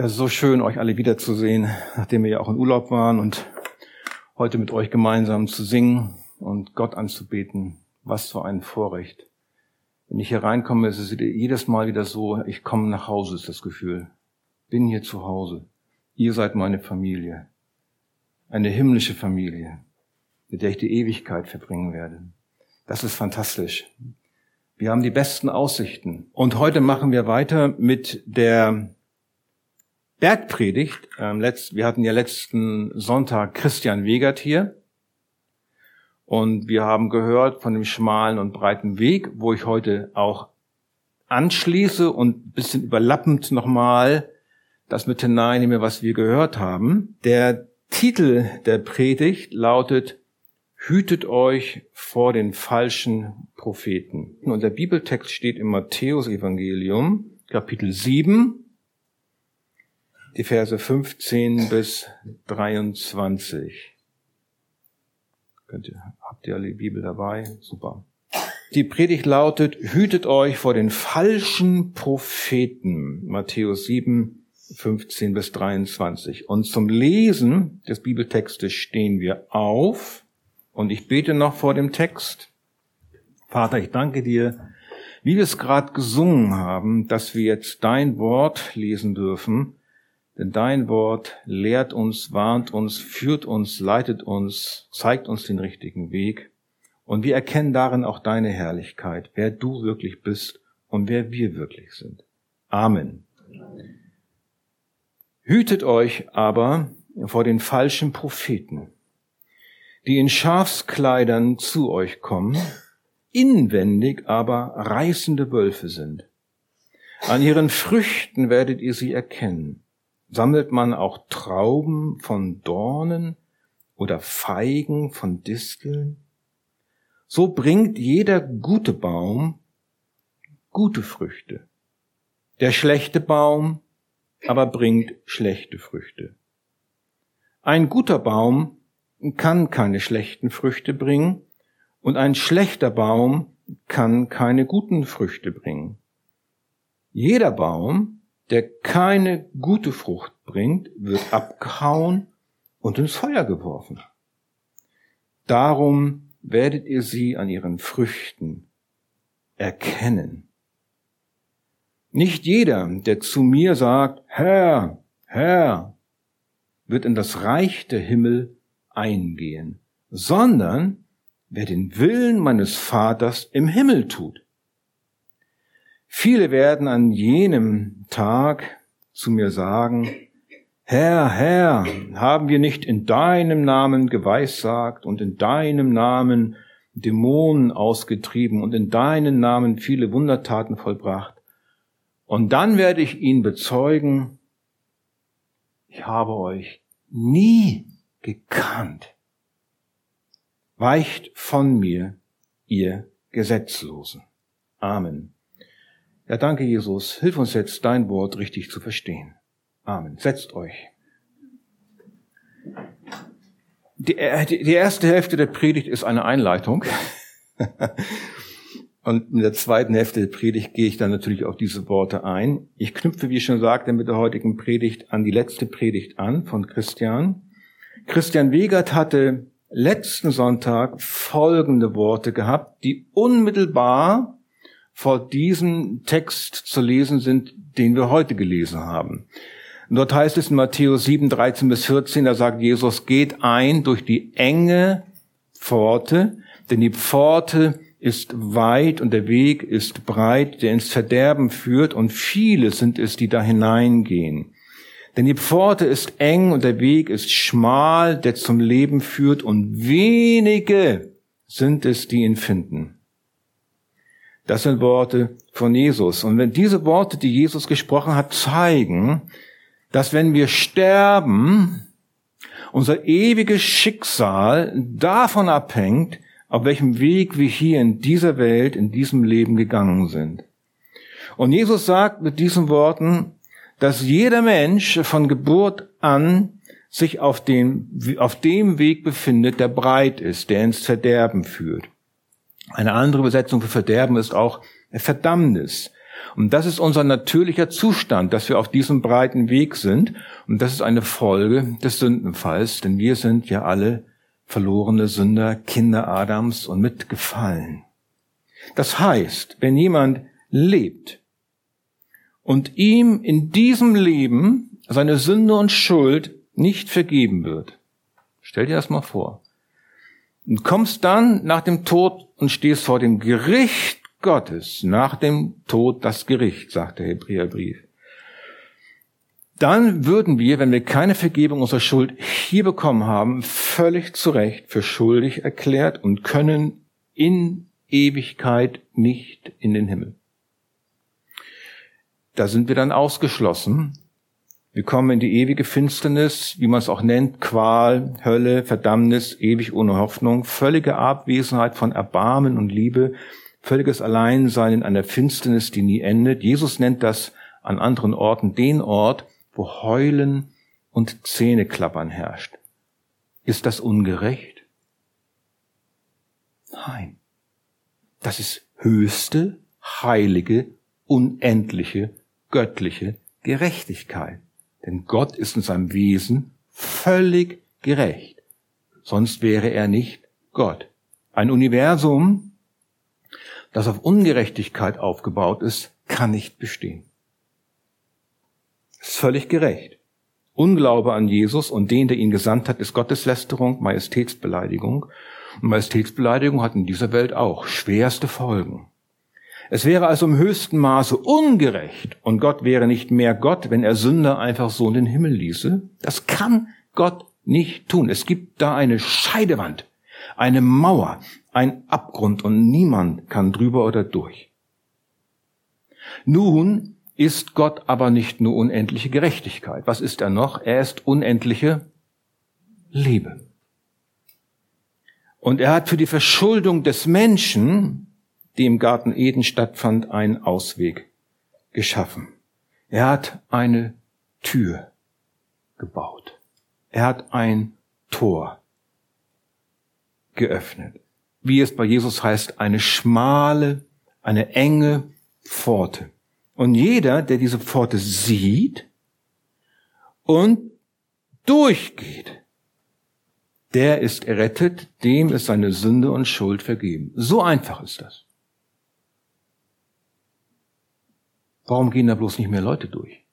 Es ist so schön, euch alle wiederzusehen, nachdem wir ja auch in Urlaub waren und heute mit euch gemeinsam zu singen und Gott anzubeten. Was für ein Vorrecht. Wenn ich hier reinkomme, ist es jedes Mal wieder so, ich komme nach Hause, ist das Gefühl. Bin hier zu Hause. Ihr seid meine Familie. Eine himmlische Familie, mit der ich die Ewigkeit verbringen werde. Das ist fantastisch. Wir haben die besten Aussichten. Und heute machen wir weiter mit der Bergpredigt. Ähm, letzt, wir hatten ja letzten Sonntag Christian Wegert hier. Und wir haben gehört von dem schmalen und breiten Weg, wo ich heute auch anschließe und bisschen überlappend nochmal das mit hineinnehme, was wir gehört haben. Der Titel der Predigt lautet Hütet euch vor den falschen Propheten. Und der Bibeltext steht im Matthäus Evangelium, Kapitel 7, die Verse 15 bis 23. Könnt ihr, habt ihr alle die Bibel dabei? Super. Die Predigt lautet, hütet euch vor den falschen Propheten. Matthäus 7, 15 bis 23. Und zum Lesen des Bibeltextes stehen wir auf. Und ich bete noch vor dem Text. Vater, ich danke dir, wie wir es gerade gesungen haben, dass wir jetzt dein Wort lesen dürfen denn dein Wort lehrt uns, warnt uns, führt uns, leitet uns, zeigt uns den richtigen Weg. Und wir erkennen darin auch deine Herrlichkeit, wer du wirklich bist und wer wir wirklich sind. Amen. Hütet euch aber vor den falschen Propheten, die in Schafskleidern zu euch kommen, inwendig aber reißende Wölfe sind. An ihren Früchten werdet ihr sie erkennen. Sammelt man auch Trauben von Dornen oder Feigen von Disteln? So bringt jeder gute Baum gute Früchte. Der schlechte Baum aber bringt schlechte Früchte. Ein guter Baum kann keine schlechten Früchte bringen und ein schlechter Baum kann keine guten Früchte bringen. Jeder Baum, der keine gute Frucht bringt, wird abgehauen und ins Feuer geworfen. Darum werdet ihr sie an ihren Früchten erkennen. Nicht jeder, der zu mir sagt, Herr, Herr, wird in das Reich der Himmel eingehen, sondern wer den Willen meines Vaters im Himmel tut. Viele werden an jenem Tag zu mir sagen, Herr, Herr, haben wir nicht in deinem Namen geweissagt und in deinem Namen Dämonen ausgetrieben und in deinem Namen viele Wundertaten vollbracht? Und dann werde ich ihn bezeugen, ich habe euch nie gekannt. Weicht von mir, ihr Gesetzlosen. Amen. Ja, danke Jesus. Hilf uns jetzt, dein Wort richtig zu verstehen. Amen. Setzt euch. Die, äh, die erste Hälfte der Predigt ist eine Einleitung. Und in der zweiten Hälfte der Predigt gehe ich dann natürlich auf diese Worte ein. Ich knüpfe, wie ich schon sagte, mit der heutigen Predigt an die letzte Predigt an von Christian. Christian Wegert hatte letzten Sonntag folgende Worte gehabt, die unmittelbar vor diesem Text zu lesen sind, den wir heute gelesen haben. dort heißt es in Matthäus 7, 13 bis 14, da sagt Jesus, geht ein durch die enge Pforte, denn die Pforte ist weit und der Weg ist breit, der ins Verderben führt und viele sind es, die da hineingehen. Denn die Pforte ist eng und der Weg ist schmal, der zum Leben führt und wenige sind es, die ihn finden. Das sind Worte von Jesus. Und wenn diese Worte, die Jesus gesprochen hat, zeigen, dass wenn wir sterben, unser ewiges Schicksal davon abhängt, auf welchem Weg wir hier in dieser Welt, in diesem Leben gegangen sind. Und Jesus sagt mit diesen Worten, dass jeder Mensch von Geburt an sich auf dem, auf dem Weg befindet, der breit ist, der ins Verderben führt. Eine andere Übersetzung für Verderben ist auch Verdammnis. Und das ist unser natürlicher Zustand, dass wir auf diesem breiten Weg sind. Und das ist eine Folge des Sündenfalls, denn wir sind ja alle verlorene Sünder, Kinder Adams und mitgefallen. Das heißt, wenn jemand lebt und ihm in diesem Leben seine Sünde und Schuld nicht vergeben wird, stell dir das mal vor, und kommst dann nach dem Tod und stehst vor dem Gericht Gottes, nach dem Tod das Gericht, sagt der Hebräerbrief dann würden wir, wenn wir keine Vergebung unserer Schuld hier bekommen haben, völlig zu Recht für schuldig erklärt und können in Ewigkeit nicht in den Himmel. Da sind wir dann ausgeschlossen. Wir kommen in die ewige Finsternis, wie man es auch nennt, Qual, Hölle, Verdammnis, ewig ohne Hoffnung, völlige Abwesenheit von Erbarmen und Liebe, völliges Alleinsein in einer Finsternis, die nie endet. Jesus nennt das an anderen Orten den Ort, wo Heulen und Zähneklappern herrscht. Ist das ungerecht? Nein. Das ist höchste, heilige, unendliche, göttliche Gerechtigkeit. Denn Gott ist in seinem Wesen völlig gerecht. Sonst wäre er nicht Gott. Ein Universum, das auf Ungerechtigkeit aufgebaut ist, kann nicht bestehen. Ist völlig gerecht. Unglaube an Jesus und den, der ihn gesandt hat, ist Gotteslästerung, Majestätsbeleidigung. Und Majestätsbeleidigung hat in dieser Welt auch schwerste Folgen. Es wäre also im höchsten Maße ungerecht und Gott wäre nicht mehr Gott, wenn er Sünder einfach so in den Himmel ließe. Das kann Gott nicht tun. Es gibt da eine Scheidewand, eine Mauer, ein Abgrund und niemand kann drüber oder durch. Nun ist Gott aber nicht nur unendliche Gerechtigkeit. Was ist er noch? Er ist unendliche Liebe. Und er hat für die Verschuldung des Menschen, die im Garten Eden stattfand, einen Ausweg geschaffen. Er hat eine Tür gebaut. Er hat ein Tor geöffnet. Wie es bei Jesus heißt, eine schmale, eine enge Pforte. Und jeder, der diese Pforte sieht und durchgeht, der ist errettet, dem ist seine Sünde und Schuld vergeben. So einfach ist das. Warum gehen da bloß nicht mehr Leute durch?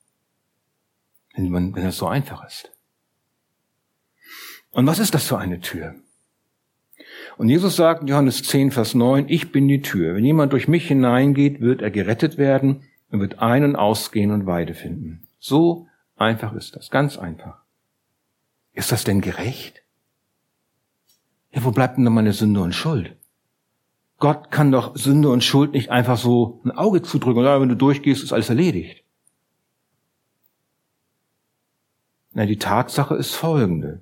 Wenn, man, wenn das so einfach ist. Und was ist das für eine Tür? Und Jesus sagt in Johannes 10, Vers 9, ich bin die Tür. Wenn jemand durch mich hineingeht, wird er gerettet werden und wird ein- und ausgehen und Weide finden. So einfach ist das, ganz einfach. Ist das denn gerecht? Ja, wo bleibt denn dann meine Sünde und Schuld? Gott kann doch Sünde und Schuld nicht einfach so ein Auge zudrücken und sagen, wenn du durchgehst, ist alles erledigt. Na, die Tatsache ist folgende.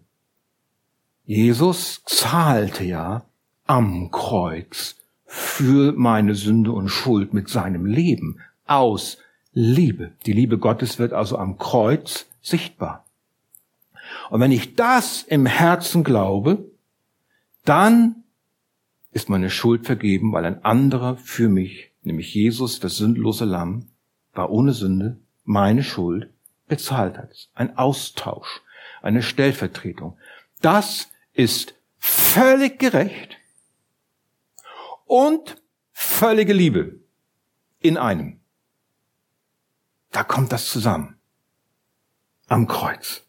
Jesus zahlte ja am Kreuz für meine Sünde und Schuld mit seinem Leben aus Liebe. Die Liebe Gottes wird also am Kreuz sichtbar. Und wenn ich das im Herzen glaube, dann ist meine Schuld vergeben, weil ein anderer für mich, nämlich Jesus, das sündlose Lamm, war ohne Sünde, meine Schuld bezahlt hat. Ein Austausch, eine Stellvertretung. Das ist völlig gerecht und völlige Liebe in einem. Da kommt das zusammen. Am Kreuz.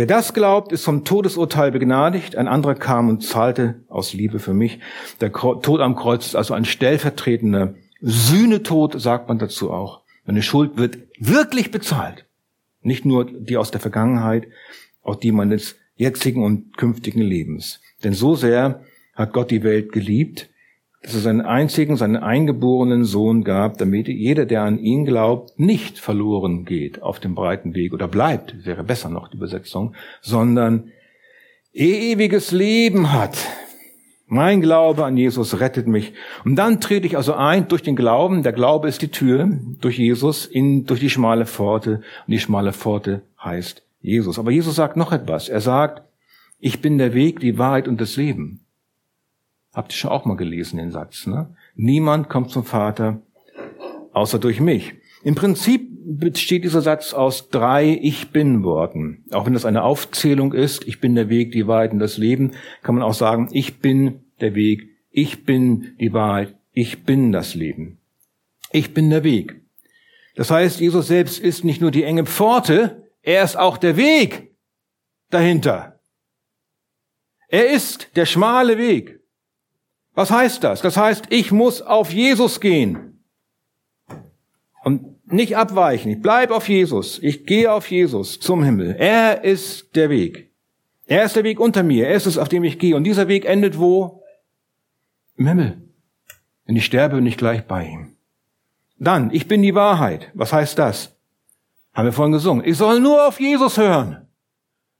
Wer das glaubt, ist vom Todesurteil begnadigt. Ein anderer kam und zahlte aus Liebe für mich. Der Tod am Kreuz ist also ein stellvertretender Sühnetod, sagt man dazu auch. Eine Schuld wird wirklich bezahlt. Nicht nur die aus der Vergangenheit, auch die meines jetzigen und künftigen Lebens. Denn so sehr hat Gott die Welt geliebt, dass er seinen einzigen, seinen eingeborenen Sohn gab, damit jeder, der an ihn glaubt, nicht verloren geht auf dem breiten Weg oder bleibt, wäre besser noch die Übersetzung, sondern ewiges Leben hat. Mein Glaube an Jesus rettet mich. Und dann trete ich also ein durch den Glauben. Der Glaube ist die Tür durch Jesus in, durch die schmale Pforte. Und die schmale Pforte heißt Jesus. Aber Jesus sagt noch etwas. Er sagt, ich bin der Weg, die Wahrheit und das Leben. Habt ihr schon auch mal gelesen, den Satz, ne? Niemand kommt zum Vater außer durch mich. Im Prinzip besteht dieser Satz aus drei Ich bin Worten. Auch wenn das eine Aufzählung ist, ich bin der Weg, die Wahrheit und das Leben, kann man auch sagen, ich bin der Weg, ich bin die Wahrheit, ich bin das Leben. Ich bin der Weg. Das heißt, Jesus selbst ist nicht nur die enge Pforte, er ist auch der Weg dahinter. Er ist der schmale Weg. Was heißt das? Das heißt, ich muss auf Jesus gehen. Und nicht abweichen. Ich bleib auf Jesus. Ich gehe auf Jesus zum Himmel. Er ist der Weg. Er ist der Weg unter mir. Er ist es, auf dem ich gehe. Und dieser Weg endet wo? Im Himmel. Wenn ich sterbe, bin ich gleich bei ihm. Dann, ich bin die Wahrheit. Was heißt das? Haben wir vorhin gesungen. Ich soll nur auf Jesus hören.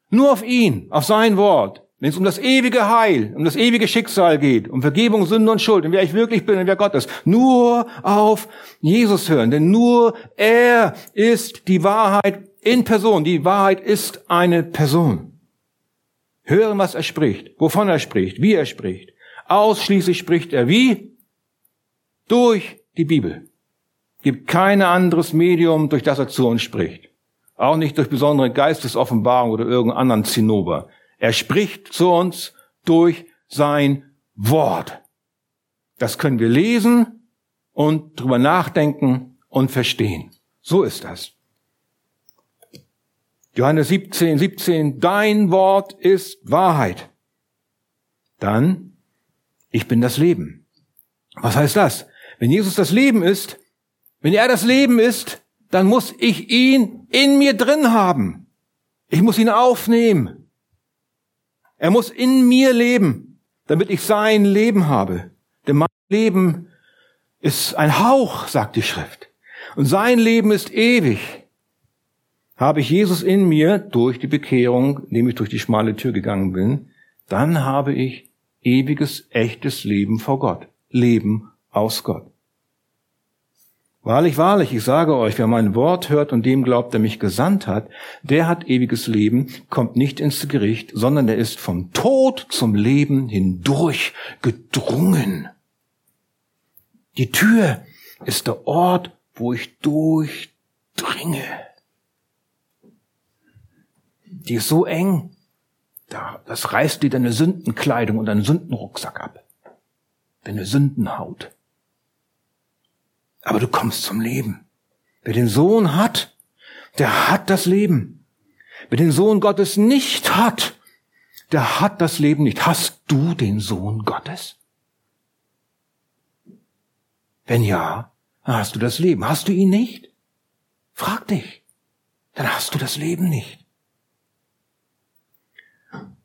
Nur auf ihn, auf sein Wort. Wenn es um das ewige Heil, um das ewige Schicksal geht, um Vergebung, Sünde und Schuld, und wer ich wirklich bin und wer Gott ist, nur auf Jesus hören. Denn nur er ist die Wahrheit in Person. Die Wahrheit ist eine Person. Hören, was er spricht, wovon er spricht, wie er spricht. Ausschließlich spricht er wie? Durch die Bibel. Gibt kein anderes Medium, durch das er zu uns spricht. Auch nicht durch besondere Geistesoffenbarung oder irgendeinen anderen Zinnober. Er spricht zu uns durch sein Wort. Das können wir lesen und drüber nachdenken und verstehen. So ist das. Johannes 17, 17, dein Wort ist Wahrheit. Dann, ich bin das Leben. Was heißt das? Wenn Jesus das Leben ist, wenn er das Leben ist, dann muss ich ihn in mir drin haben. Ich muss ihn aufnehmen. Er muss in mir leben, damit ich sein Leben habe. Denn mein Leben ist ein Hauch, sagt die Schrift. Und sein Leben ist ewig. Habe ich Jesus in mir durch die Bekehrung, indem ich durch die schmale Tür gegangen bin, dann habe ich ewiges, echtes Leben vor Gott. Leben aus Gott. Wahrlich, wahrlich, ich sage euch, wer mein Wort hört und dem glaubt, der mich gesandt hat, der hat ewiges Leben, kommt nicht ins Gericht, sondern er ist vom Tod zum Leben hindurch gedrungen. Die Tür ist der Ort, wo ich durchdringe. Die ist so eng, das reißt dir deine Sündenkleidung und deinen Sündenrucksack ab. Deine Sündenhaut aber du kommst zum Leben. Wer den Sohn hat, der hat das Leben. Wer den Sohn Gottes nicht hat, der hat das Leben nicht. Hast du den Sohn Gottes? Wenn ja, dann hast du das Leben. Hast du ihn nicht? Frag dich. Dann hast du das Leben nicht.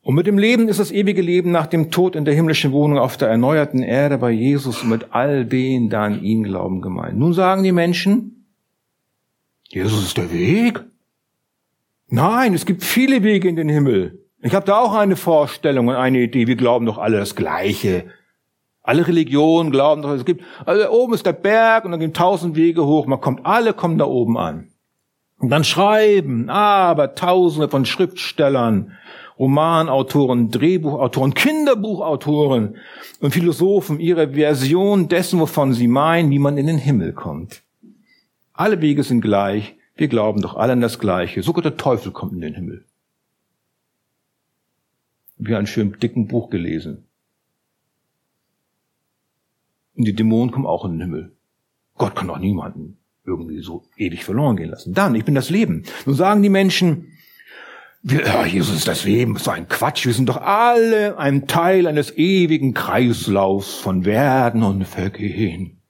Und mit dem Leben ist das ewige Leben nach dem Tod in der himmlischen Wohnung auf der erneuerten Erde bei Jesus und mit all denen, die an ihn glauben, gemeint. Nun sagen die Menschen, Jesus ist der Weg. Nein, es gibt viele Wege in den Himmel. Ich habe da auch eine Vorstellung und eine Idee. Wir glauben doch alle das Gleiche. Alle Religionen glauben doch, es gibt, also oben ist der Berg und dann gehen tausend Wege hoch. Man kommt, alle kommen da oben an. Und dann schreiben, aber tausende von Schriftstellern Romanautoren, Drehbuchautoren, Kinderbuchautoren und Philosophen ihre Version dessen, wovon sie meinen, wie man in den Himmel kommt. Alle Wege sind gleich. Wir glauben doch alle an das Gleiche. Sogar der Teufel kommt in den Himmel. Wir haben ein schön dicken Buch gelesen. Und die Dämonen kommen auch in den Himmel. Gott kann doch niemanden irgendwie so ewig verloren gehen lassen. Dann, ich bin das Leben. Nun sagen die Menschen, ja, Jesus ist das Leben, so ein Quatsch. Wir sind doch alle ein Teil eines ewigen Kreislaufs von Werden und Vergehen.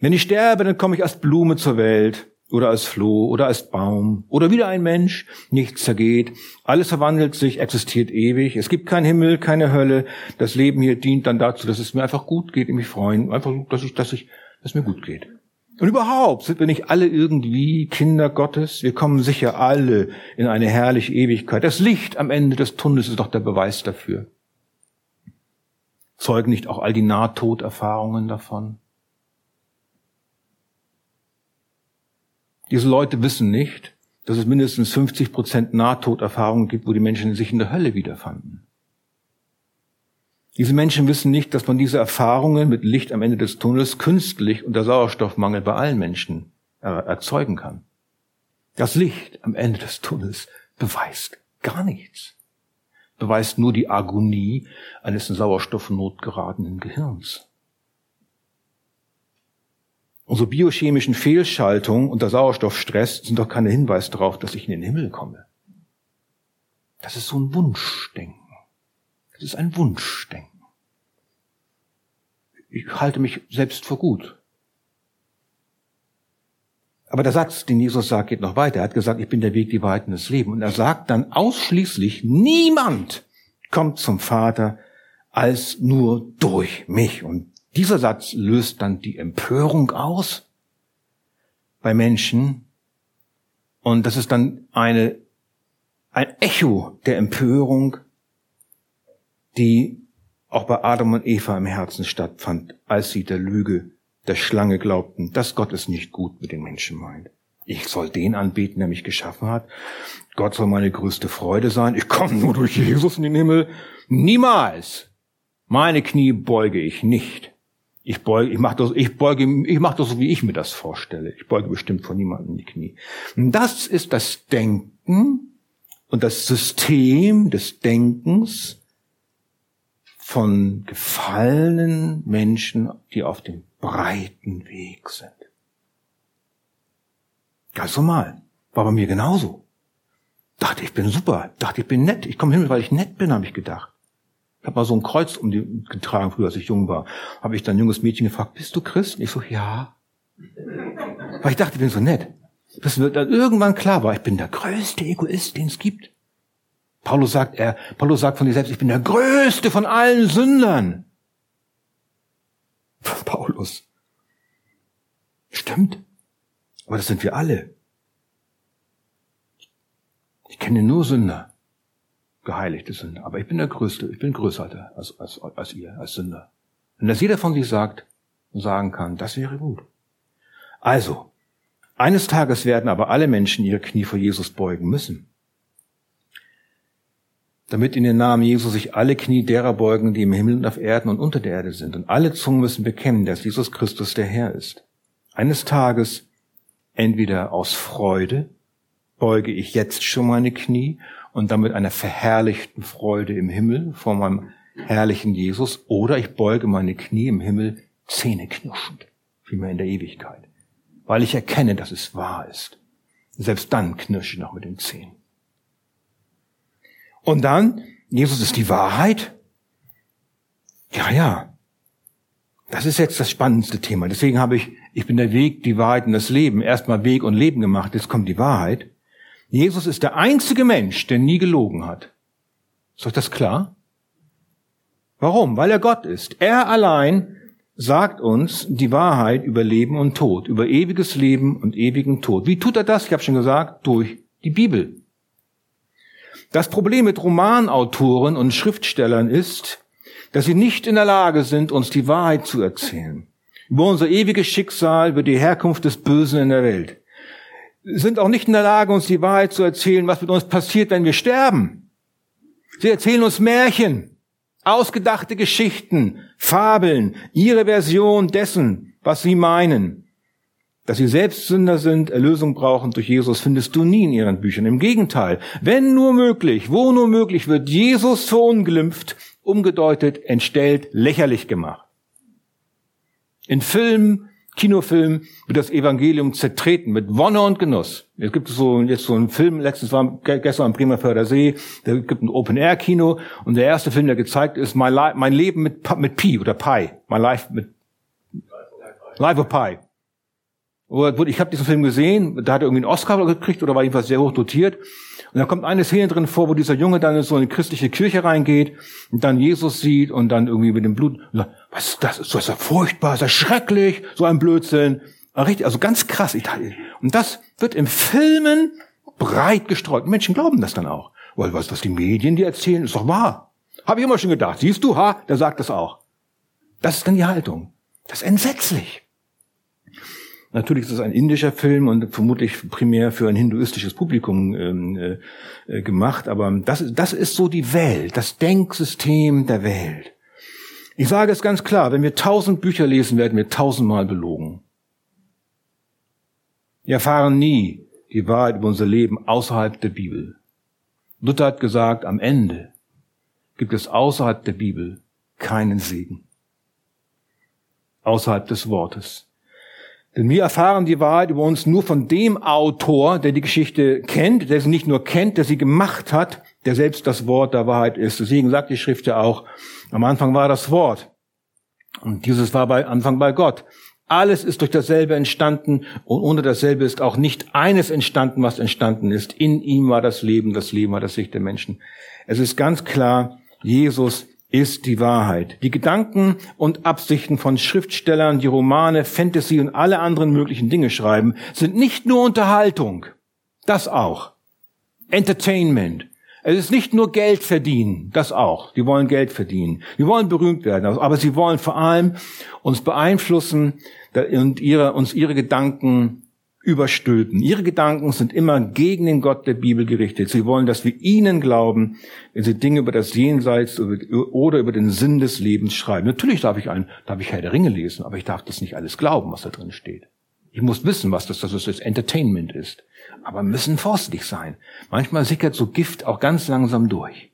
Wenn ich sterbe, dann komme ich als Blume zur Welt oder als Floh oder als Baum oder wieder ein Mensch. Nichts zergeht. Alles verwandelt sich, existiert ewig. Es gibt keinen Himmel, keine Hölle. Das Leben hier dient dann dazu, dass es mir einfach gut geht, ich mich freuen. Einfach, dass ich, dass ich, dass es mir gut geht. Und überhaupt sind wir nicht alle irgendwie Kinder Gottes? Wir kommen sicher alle in eine herrliche Ewigkeit. Das Licht am Ende des Tunnels ist doch der Beweis dafür. Zeugen nicht auch all die Nahtoderfahrungen davon? Diese Leute wissen nicht, dass es mindestens 50 Prozent Nahtoderfahrungen gibt, wo die Menschen sich in der Hölle wiederfanden. Diese Menschen wissen nicht, dass man diese Erfahrungen mit Licht am Ende des Tunnels künstlich unter Sauerstoffmangel bei allen Menschen erzeugen kann. Das Licht am Ende des Tunnels beweist gar nichts. Beweist nur die Agonie eines in Sauerstoffnot geratenen Gehirns. Unsere biochemischen Fehlschaltungen unter Sauerstoffstress sind doch keine Hinweis darauf, dass ich in den Himmel komme. Das ist so ein Wunschdenken. Das ist ein Wunschdenken. Ich halte mich selbst für gut. Aber der Satz, den Jesus sagt, geht noch weiter. Er hat gesagt, ich bin der Weg, die Wahrheit und das Leben. Und er sagt dann ausschließlich, niemand kommt zum Vater als nur durch mich. Und dieser Satz löst dann die Empörung aus bei Menschen. Und das ist dann eine, ein Echo der Empörung, die auch bei Adam und Eva im Herzen stattfand, als sie der Lüge der Schlange glaubten, dass Gott es nicht gut mit den Menschen meint. Ich soll den anbeten, der mich geschaffen hat. Gott soll meine größte Freude sein. Ich komme nur durch Jesus in den Himmel. Niemals. Meine Knie beuge ich nicht. Ich beuge, ich mache das, ich beuge, ich mache das so, wie ich mir das vorstelle. Ich beuge bestimmt von niemandem die Knie. Das ist das Denken und das System des Denkens von gefallenen Menschen, die auf dem breiten Weg sind. Ganz normal. War bei mir genauso. Dachte, ich bin super. Dachte, ich bin nett. Ich komme hin, weil ich nett bin, habe ich gedacht. Ich habe mal so ein Kreuz um die getragen, früher, als ich jung war. Habe ich dann ein junges Mädchen gefragt, bist du Christ? Und ich so, ja. Weil ich dachte, ich bin so nett. Bis mir dann irgendwann klar war, ich bin der größte Egoist, den es gibt. Paulus sagt, er, Paulus sagt von sich selbst, ich bin der größte von allen Sündern. Paulus. Stimmt. Aber das sind wir alle. Ich kenne nur Sünder. Geheiligte Sünder. Aber ich bin der Größte. Ich bin größer als, als, als ihr, als Sünder. Und dass jeder von sich sagt und sagen kann, das wäre gut. Also, eines Tages werden aber alle Menschen ihre Knie vor Jesus beugen müssen damit in den Namen Jesu sich alle Knie derer beugen, die im Himmel und auf Erden und unter der Erde sind. Und alle Zungen müssen bekennen, dass Jesus Christus der Herr ist. Eines Tages, entweder aus Freude, beuge ich jetzt schon meine Knie und damit einer verherrlichten Freude im Himmel vor meinem herrlichen Jesus, oder ich beuge meine Knie im Himmel zähneknirschend, vielmehr in der Ewigkeit, weil ich erkenne, dass es wahr ist. Selbst dann knirsche ich noch mit den Zähnen. Und dann, Jesus ist die Wahrheit. Ja, ja. Das ist jetzt das spannendste Thema. Deswegen habe ich, ich bin der Weg, die Wahrheit und das Leben. Erstmal Weg und Leben gemacht, jetzt kommt die Wahrheit. Jesus ist der einzige Mensch, der nie gelogen hat. Ist euch das klar? Warum? Weil er Gott ist. Er allein sagt uns die Wahrheit über Leben und Tod, über ewiges Leben und ewigen Tod. Wie tut er das? Ich habe schon gesagt, durch die Bibel. Das Problem mit Romanautoren und Schriftstellern ist, dass sie nicht in der Lage sind, uns die Wahrheit zu erzählen. Über unser ewiges Schicksal, über die Herkunft des Bösen in der Welt. Sie sind auch nicht in der Lage, uns die Wahrheit zu erzählen, was mit uns passiert, wenn wir sterben. Sie erzählen uns Märchen, ausgedachte Geschichten, Fabeln, ihre Version dessen, was sie meinen. Dass sie selbst Sünder sind, Erlösung brauchen durch Jesus, findest du nie in ihren Büchern. Im Gegenteil, wenn nur möglich, wo nur möglich, wird Jesus verunglimpft, umgedeutet, entstellt, lächerlich gemacht. In Filmen, Kinofilmen wird das Evangelium zertreten mit Wonne und Genuss. Es gibt so jetzt so einen Film, letztens war gestern am Bremerförder See, da gibt ein Open-Air-Kino und der erste Film, der gezeigt ist, mein, mein Leben mit, mit Pi oder Pi. My Life mit Life of Pi. Ich habe diesen Film gesehen, da hat er irgendwie einen Oscar gekriegt oder war jedenfalls sehr hoch dotiert. Und da kommt eine Szene drin vor, wo dieser Junge dann in so eine christliche Kirche reingeht und dann Jesus sieht und dann irgendwie mit dem Blut, was ist das? So ist ja furchtbar, ist ja schrecklich, so ein Blödsinn. Richtig, also ganz krass. Und das wird im Filmen breit gestreut. Menschen glauben das dann auch. Weil was, was die Medien dir erzählen, ist doch wahr. Habe ich immer schon gedacht. Siehst du, ha, der sagt das auch. Das ist dann die Haltung. Das ist entsetzlich. Natürlich ist es ein indischer Film und vermutlich primär für ein hinduistisches Publikum ähm, äh, äh, gemacht, aber das, das ist so die Welt, das Denksystem der Welt. Ich sage es ganz klar, wenn wir tausend Bücher lesen, werden wir tausendmal belogen. Wir erfahren nie die Wahrheit über unser Leben außerhalb der Bibel. Luther hat gesagt, am Ende gibt es außerhalb der Bibel keinen Segen. Außerhalb des Wortes. Denn wir erfahren die Wahrheit über uns nur von dem Autor, der die Geschichte kennt, der sie nicht nur kennt, der sie gemacht hat, der selbst das Wort der Wahrheit ist. Deswegen sagt die Schrift ja auch, am Anfang war das Wort. Und dieses war bei Anfang bei Gott. Alles ist durch dasselbe entstanden und ohne dasselbe ist auch nicht eines entstanden, was entstanden ist. In ihm war das Leben, das Leben war das Licht der Menschen. Es ist ganz klar, Jesus ist die Wahrheit. Die Gedanken und Absichten von Schriftstellern, die Romane, Fantasy und alle anderen möglichen Dinge schreiben, sind nicht nur Unterhaltung. Das auch. Entertainment. Es ist nicht nur Geld verdienen, das auch. Die wollen Geld verdienen. Die wollen berühmt werden, aber sie wollen vor allem uns beeinflussen und ihre, uns ihre Gedanken überstülpen. Ihre Gedanken sind immer gegen den Gott der Bibel gerichtet. Sie wollen, dass wir ihnen glauben, wenn sie Dinge über das Jenseits oder über den Sinn des Lebens schreiben. Natürlich darf ich ein, darf ich Herr der Ringe lesen, aber ich darf das nicht alles glauben, was da drin steht. Ich muss wissen, was das, das, das Entertainment ist. Aber müssen vorsichtig sein. Manchmal sickert so Gift auch ganz langsam durch.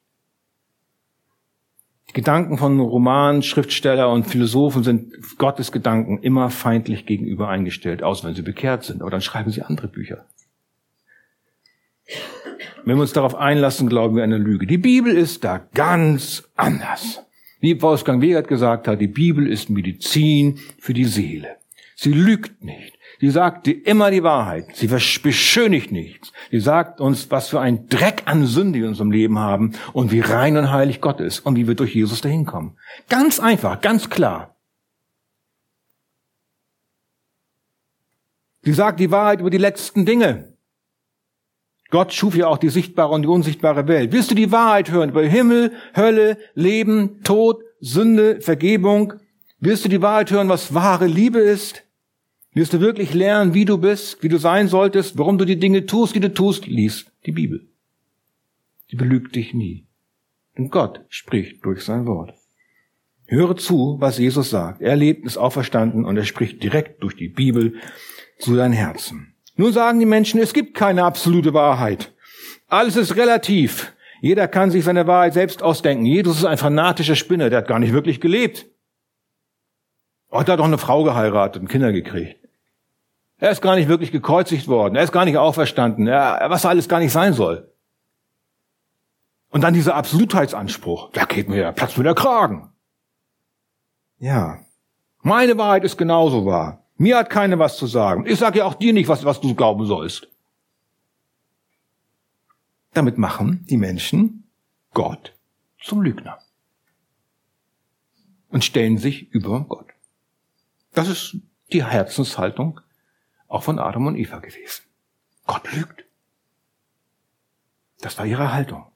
Die Gedanken von Romanen, Schriftsteller und Philosophen sind Gottes Gedanken immer feindlich gegenüber eingestellt, außer wenn sie bekehrt sind. Aber dann schreiben sie andere Bücher. Wenn wir uns darauf einlassen, glauben wir eine Lüge. Die Bibel ist da ganz anders. Wie Wolfgang Wegert gesagt hat, die Bibel ist Medizin für die Seele. Sie lügt nicht. Sie sagt dir immer die Wahrheit. Sie beschönigt nichts. Sie sagt uns, was für ein Dreck an Sünde wir in unserem Leben haben und wie rein und heilig Gott ist und wie wir durch Jesus dahin kommen. Ganz einfach, ganz klar. Sie sagt die Wahrheit über die letzten Dinge. Gott schuf ja auch die sichtbare und die unsichtbare Welt. Willst du die Wahrheit hören über Himmel, Hölle, Leben, Tod, Sünde, Vergebung? Willst du die Wahrheit hören, was wahre Liebe ist? Willst du wirklich lernen, wie du bist, wie du sein solltest, warum du die Dinge tust, die du tust, lies die Bibel. Die belügt dich nie. Denn Gott spricht durch sein Wort. Höre zu, was Jesus sagt. Er lebt, ist auferstanden und er spricht direkt durch die Bibel zu deinem Herzen. Nun sagen die Menschen, es gibt keine absolute Wahrheit. Alles ist relativ. Jeder kann sich seine Wahrheit selbst ausdenken. Jesus ist ein fanatischer Spinner, der hat gar nicht wirklich gelebt. Oh, der hat doch eine Frau geheiratet und Kinder gekriegt. Er ist gar nicht wirklich gekreuzigt worden. Er ist gar nicht auferstanden. Er, was alles gar nicht sein soll. Und dann dieser Absolutheitsanspruch. Da geht mir ja Platz für der Kragen. Ja. Meine Wahrheit ist genauso wahr. Mir hat keiner was zu sagen. Ich sage ja auch dir nicht, was, was du glauben sollst. Damit machen die Menschen Gott zum Lügner. Und stellen sich über Gott. Das ist die Herzenshaltung auch von Adam und Eva gewesen. Gott lügt. Das war ihre Haltung.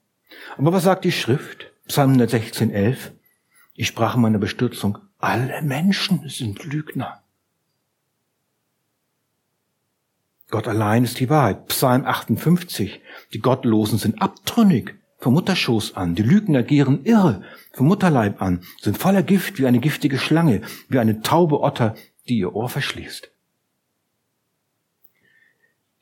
Aber was sagt die Schrift? Psalm 116, 11. Ich sprach in meiner Bestürzung, alle Menschen sind Lügner. Gott allein ist die Wahrheit. Psalm 58. Die Gottlosen sind abtrünnig vom Mutterschoß an. Die Lügner gieren irre vom Mutterleib an, sind voller Gift wie eine giftige Schlange, wie eine taube Otter, die ihr Ohr verschließt.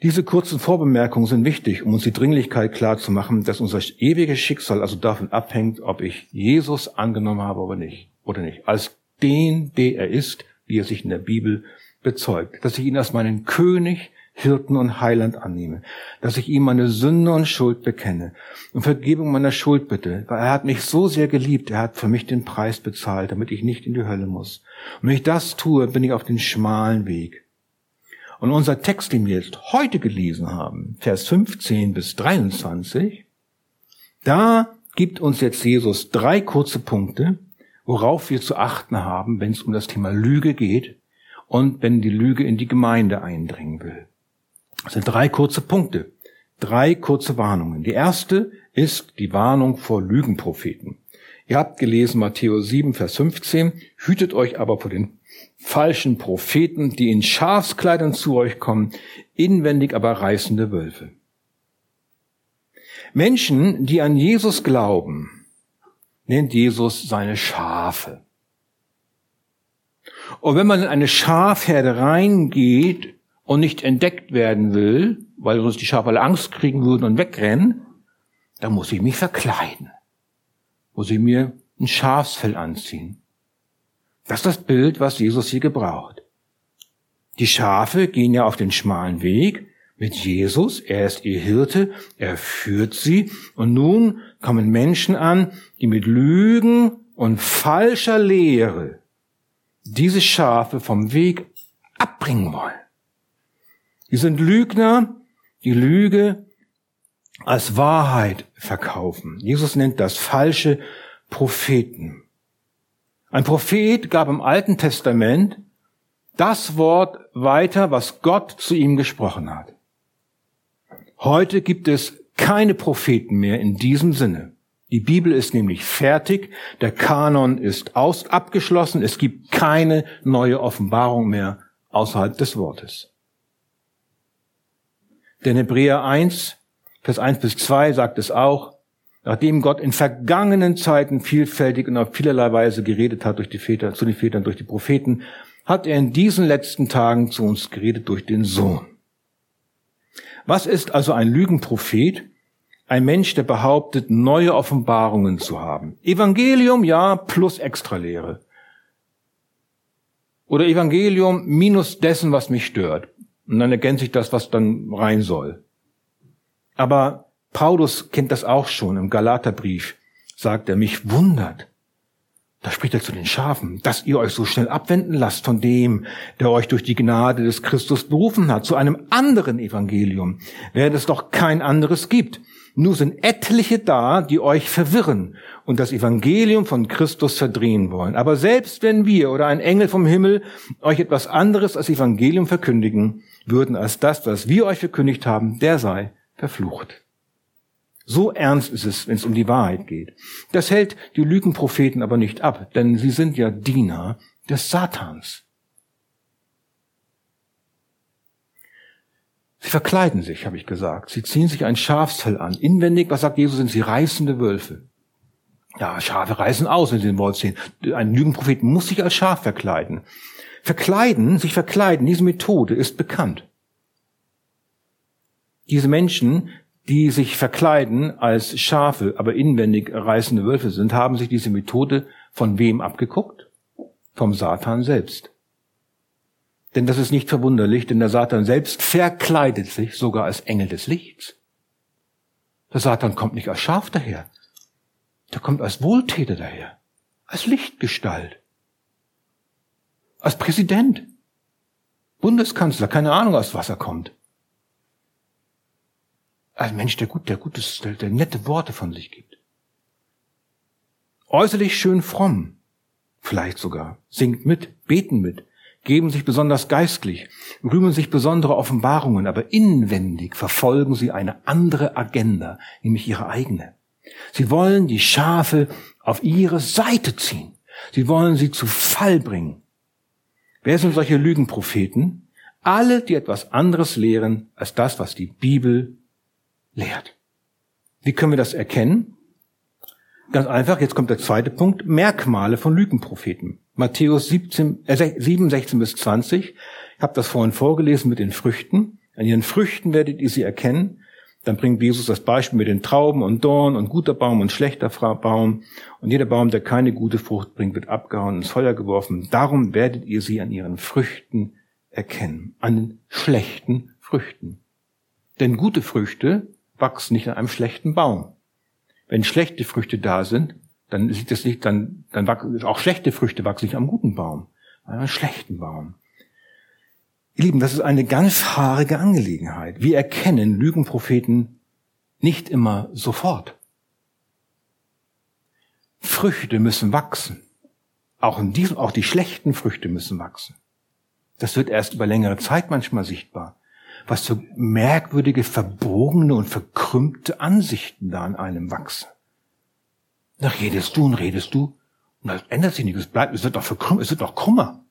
Diese kurzen Vorbemerkungen sind wichtig, um uns die Dringlichkeit klar zu machen, dass unser ewiges Schicksal also davon abhängt, ob ich Jesus angenommen habe oder nicht, oder nicht. Als den, der er ist, wie er sich in der Bibel bezeugt. Dass ich ihn als meinen König, Hirten und Heiland annehme. Dass ich ihm meine Sünde und Schuld bekenne und Vergebung meiner Schuld bitte, weil er hat mich so sehr geliebt, er hat für mich den Preis bezahlt, damit ich nicht in die Hölle muss. Und wenn ich das tue, bin ich auf den schmalen Weg. Und unser Text, den wir jetzt heute gelesen haben, Vers 15 bis 23, da gibt uns jetzt Jesus drei kurze Punkte, worauf wir zu achten haben, wenn es um das Thema Lüge geht und wenn die Lüge in die Gemeinde eindringen will. Das sind drei kurze Punkte, drei kurze Warnungen. Die erste ist die Warnung vor Lügenpropheten. Ihr habt gelesen Matthäus 7, Vers 15, hütet euch aber vor den falschen Propheten, die in Schafskleidern zu euch kommen, inwendig aber reißende Wölfe. Menschen, die an Jesus glauben, nennt Jesus seine Schafe. Und wenn man in eine Schafherde reingeht und nicht entdeckt werden will, weil sonst die Schafe alle Angst kriegen würden und wegrennen, dann muss ich mich verkleiden. Muss ich mir ein Schafsfell anziehen. Das ist das Bild, was Jesus hier gebraucht. Die Schafe gehen ja auf den schmalen Weg mit Jesus. Er ist ihr Hirte. Er führt sie. Und nun kommen Menschen an, die mit Lügen und falscher Lehre diese Schafe vom Weg abbringen wollen. Die sind Lügner, die Lüge als Wahrheit verkaufen. Jesus nennt das falsche Propheten. Ein Prophet gab im Alten Testament das Wort weiter, was Gott zu ihm gesprochen hat. Heute gibt es keine Propheten mehr in diesem Sinne. Die Bibel ist nämlich fertig, der Kanon ist aus, abgeschlossen, es gibt keine neue Offenbarung mehr außerhalb des Wortes. Denn Hebräer 1, Vers 1 bis 2 sagt es auch, nachdem Gott in vergangenen Zeiten vielfältig und auf vielerlei Weise geredet hat durch die Väter, zu den Vätern, durch die Propheten, hat er in diesen letzten Tagen zu uns geredet durch den Sohn. Was ist also ein Lügenprophet? Ein Mensch, der behauptet, neue Offenbarungen zu haben. Evangelium, ja, plus Extralehre. Oder Evangelium minus dessen, was mich stört. Und dann ergänzt sich das, was dann rein soll. Aber Paulus kennt das auch schon. Im Galaterbrief sagt er, mich wundert. Da spricht er zu den Schafen, dass ihr euch so schnell abwenden lasst von dem, der euch durch die Gnade des Christus berufen hat, zu einem anderen Evangelium, während es doch kein anderes gibt. Nur sind etliche da, die euch verwirren und das Evangelium von Christus verdrehen wollen. Aber selbst wenn wir oder ein Engel vom Himmel euch etwas anderes als Evangelium verkündigen würden als das, was wir euch verkündigt haben, der sei verflucht. So ernst ist es, wenn es um die Wahrheit geht. Das hält die Lügenpropheten aber nicht ab, denn sie sind ja Diener des Satans. Sie verkleiden sich, habe ich gesagt. Sie ziehen sich ein Schafsfell an. Inwendig, was sagt Jesus, sind sie reißende Wölfe. Ja, Schafe reißen aus, wenn sie den Wolf sehen. Ein Lügenprophet muss sich als Schaf verkleiden. Verkleiden, sich verkleiden, diese Methode ist bekannt. Diese Menschen, die sich verkleiden als Schafe, aber inwendig reißende Wölfe sind, haben sich diese Methode von wem abgeguckt? Vom Satan selbst. Denn das ist nicht verwunderlich, denn der Satan selbst verkleidet sich sogar als Engel des Lichts. Der Satan kommt nicht als Schaf daher. Der kommt als Wohltäter daher. Als Lichtgestalt. Als Präsident. Bundeskanzler, keine Ahnung, aus was er kommt. Als Mensch, der gut, der gutes, der, der nette Worte von sich gibt. Äußerlich schön fromm. Vielleicht sogar. Singt mit, beten mit, geben sich besonders geistlich, rühmen sich besondere Offenbarungen, aber inwendig verfolgen sie eine andere Agenda, nämlich ihre eigene. Sie wollen die Schafe auf ihre Seite ziehen. Sie wollen sie zu Fall bringen. Wer sind solche Lügenpropheten? Alle, die etwas anderes lehren als das, was die Bibel lehrt. Wie können wir das erkennen? Ganz einfach, jetzt kommt der zweite Punkt, Merkmale von Lügenpropheten. Matthäus 17, äh, 7, 16 bis 20. Ich habe das vorhin vorgelesen mit den Früchten. An ihren Früchten werdet ihr sie erkennen. Dann bringt Jesus das Beispiel mit den Trauben und Dorn und guter Baum und schlechter Baum. Und jeder Baum, der keine gute Frucht bringt, wird abgehauen und ins Feuer geworfen. Darum werdet ihr sie an ihren Früchten erkennen. An den schlechten Früchten. Denn gute Früchte wachsen nicht an einem schlechten Baum. Wenn schlechte Früchte da sind, dann sieht das nicht, dann, dann wachsen, auch schlechte Früchte wachsen nicht am guten Baum, an einem schlechten Baum. Ihr Lieben, das ist eine ganz haarige Angelegenheit. Wir erkennen Lügenpropheten nicht immer sofort. Früchte müssen wachsen. Auch in diesem, auch die schlechten Früchte müssen wachsen. Das wird erst über längere Zeit manchmal sichtbar. Was für merkwürdige, verbogene und verkrümmte Ansichten da an einem wachsen. Da redest du und redest du und das ändert sich nicht. Es bleibt, es wird doch verkrümmt, es wird doch krummer.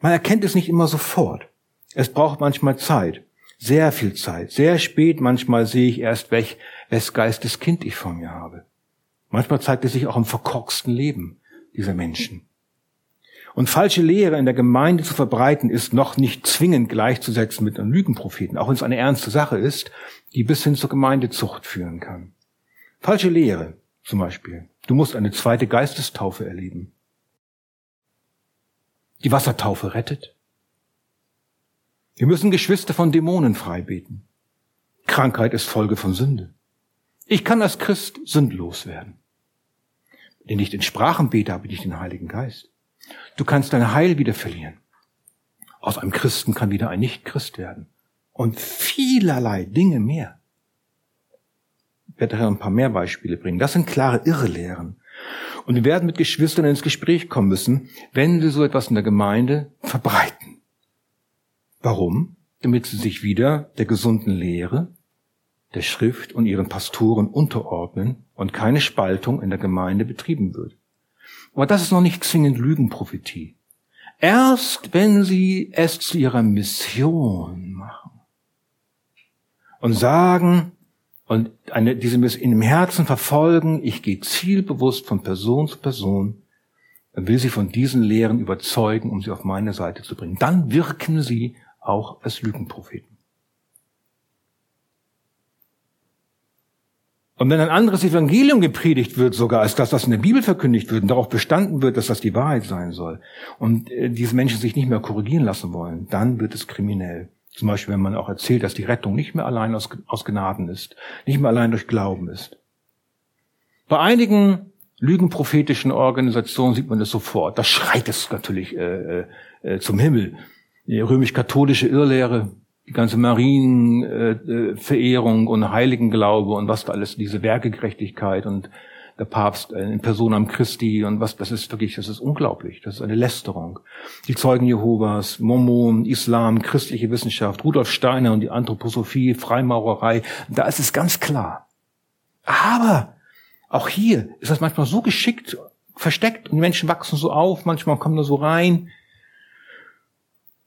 Man erkennt es nicht immer sofort. Es braucht manchmal Zeit. Sehr viel Zeit. Sehr spät manchmal sehe ich erst, welch, wes Geistes Kind ich vor mir habe. Manchmal zeigt es sich auch im verkorksten Leben dieser Menschen. Und falsche Lehre in der Gemeinde zu verbreiten, ist noch nicht zwingend gleichzusetzen mit einem Lügenpropheten, auch wenn es eine ernste Sache ist, die bis hin zur Gemeindezucht führen kann. Falsche Lehre zum Beispiel. Du musst eine zweite Geistestaufe erleben. Die Wassertaufe rettet. Wir müssen Geschwister von Dämonen freibeten. Krankheit ist Folge von Sünde. Ich kann als Christ sündlos werden. Wenn ich in Sprachen bete, habe ich den Heiligen Geist. Du kannst dein Heil wieder verlieren. Aus einem Christen kann wieder ein Nicht-Christ werden. Und vielerlei Dinge mehr. Ich werde ein paar mehr Beispiele bringen. Das sind klare Irrlehren. Und wir werden mit Geschwistern ins Gespräch kommen müssen, wenn wir so etwas in der Gemeinde verbreiten. Warum? Damit sie sich wieder der gesunden Lehre, der Schrift und ihren Pastoren unterordnen und keine Spaltung in der Gemeinde betrieben wird. Aber das ist noch nicht zwingend Lügenprophetie. Erst wenn sie es zu ihrer Mission machen und sagen und eine, diese in dem Herzen verfolgen, ich gehe zielbewusst von Person zu Person, dann will sie von diesen Lehren überzeugen, um sie auf meine Seite zu bringen. Dann wirken sie auch als Lügenpropheten. Und wenn ein anderes Evangelium gepredigt wird, sogar als das, was in der Bibel verkündigt wird, und darauf bestanden wird, dass das die Wahrheit sein soll, und äh, diese Menschen sich nicht mehr korrigieren lassen wollen, dann wird es kriminell. Zum Beispiel, wenn man auch erzählt, dass die Rettung nicht mehr allein aus, aus Gnaden ist, nicht mehr allein durch Glauben ist. Bei einigen lügenprophetischen Organisationen sieht man das sofort. Da schreit es natürlich äh, äh, zum Himmel. Römisch-katholische Irrlehre, die ganze Marienverehrung und Heiligenglaube und was da alles, diese Werkegerechtigkeit und der Papst in Person am Christi und was, das ist wirklich, das ist unglaublich. Das ist eine Lästerung. Die Zeugen Jehovas, Mormon, Islam, christliche Wissenschaft, Rudolf Steiner und die Anthroposophie, Freimaurerei, da ist es ganz klar. Aber auch hier ist das manchmal so geschickt versteckt und die Menschen wachsen so auf, manchmal kommen da so rein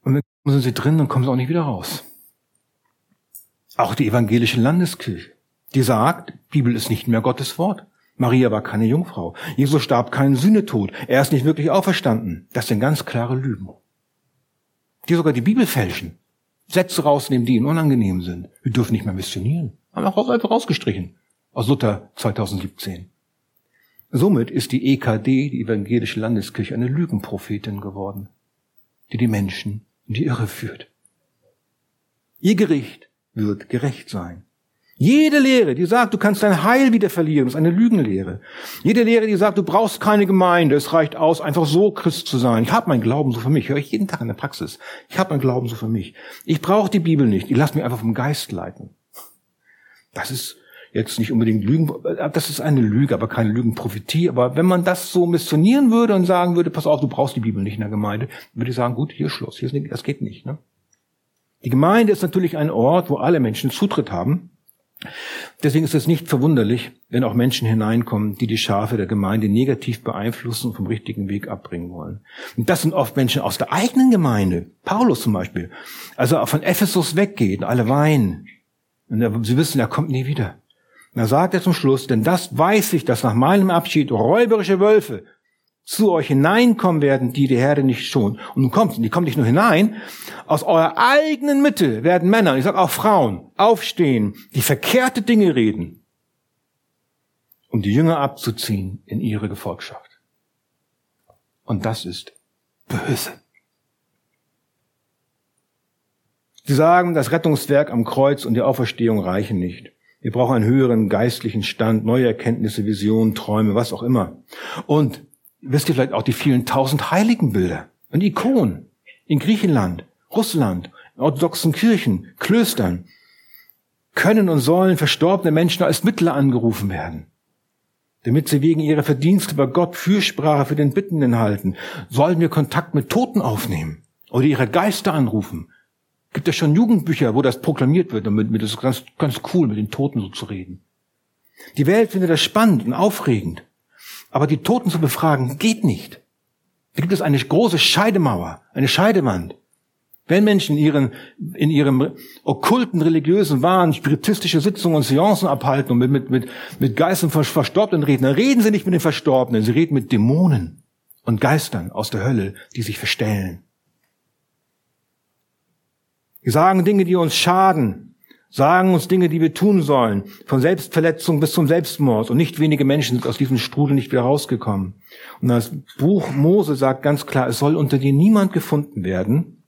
und dann sind sie drin und kommen sie auch nicht wieder raus. Auch die evangelische Landeskirche, die sagt, Bibel ist nicht mehr Gottes Wort. Maria war keine Jungfrau. Jesus starb keinen Sühnetod. Er ist nicht wirklich auferstanden. Das sind ganz klare Lügen. Die sogar die Bibel fälschen. Sätze rausnehmen, die ihnen unangenehm sind. Wir dürfen nicht mehr missionieren. Haben auch einfach rausgestrichen. Aus Luther 2017. Somit ist die EKD, die Evangelische Landeskirche, eine Lügenprophetin geworden, die die Menschen in die Irre führt. Ihr Gericht wird gerecht sein. Jede Lehre, die sagt, du kannst dein Heil wieder verlieren, ist eine Lügenlehre. Jede Lehre, die sagt, du brauchst keine Gemeinde, es reicht aus, einfach so Christ zu sein. Ich habe meinen Glauben so für mich, höre ich jeden Tag in der Praxis. Ich habe meinen Glauben so für mich. Ich brauche die Bibel nicht, ich lasse mich einfach vom Geist leiten. Das ist jetzt nicht unbedingt Lügen, das ist eine Lüge, aber keine Lügenprophetie. Aber wenn man das so missionieren würde und sagen würde, pass auf, du brauchst die Bibel nicht in der Gemeinde, würde ich sagen, gut, hier Schluss, hier ist, das geht nicht. Ne? Die Gemeinde ist natürlich ein Ort, wo alle Menschen Zutritt haben. Deswegen ist es nicht verwunderlich, wenn auch Menschen hineinkommen, die die Schafe der Gemeinde negativ beeinflussen und vom richtigen Weg abbringen wollen. Und das sind oft Menschen aus der eigenen Gemeinde. Paulus zum Beispiel. Also von Ephesus weggeht, alle weinen. Und sie wissen, er kommt nie wieder. Und da sagt er zum Schluss, denn das weiß ich, dass nach meinem Abschied räuberische Wölfe zu euch hineinkommen werden, die die Herde nicht schon. Und nun kommt, die kommen nicht nur hinein, aus eurer eigenen Mitte werden Männer, ich sage auch Frauen, aufstehen, die verkehrte Dinge reden, um die Jünger abzuziehen in ihre Gefolgschaft. Und das ist böse. Sie sagen, das Rettungswerk am Kreuz und die Auferstehung reichen nicht. Wir brauchen einen höheren geistlichen Stand, neue Erkenntnisse, Visionen, Träume, was auch immer. Und wisst ihr vielleicht auch die vielen tausend Heiligenbilder und Ikonen in Griechenland, Russland, in orthodoxen Kirchen, Klöstern, können und sollen verstorbene Menschen als Mittler angerufen werden, damit sie wegen ihrer Verdienste bei Gott Fürsprache für den Bittenden halten. Sollen wir Kontakt mit Toten aufnehmen oder ihre Geister anrufen? Gibt es schon Jugendbücher, wo das proklamiert wird, damit das ganz, ganz cool, mit den Toten so zu reden. Die Welt findet das spannend und aufregend. Aber die Toten zu befragen geht nicht. Da gibt es eine große Scheidemauer, eine Scheidewand. Wenn Menschen in ihren, in ihrem okkulten, religiösen Wahn spiritistische Sitzungen und Seancen abhalten und mit, mit, mit, mit Geistern Verstorbenen reden, dann reden sie nicht mit den Verstorbenen, sie reden mit Dämonen und Geistern aus der Hölle, die sich verstellen. Wir sagen Dinge, die uns schaden, sagen uns Dinge, die wir tun sollen, von Selbstverletzung bis zum Selbstmord. Und nicht wenige Menschen sind aus diesem Strudel nicht wieder rausgekommen. Und das Buch Mose sagt ganz klar, es soll unter dir niemand gefunden werden,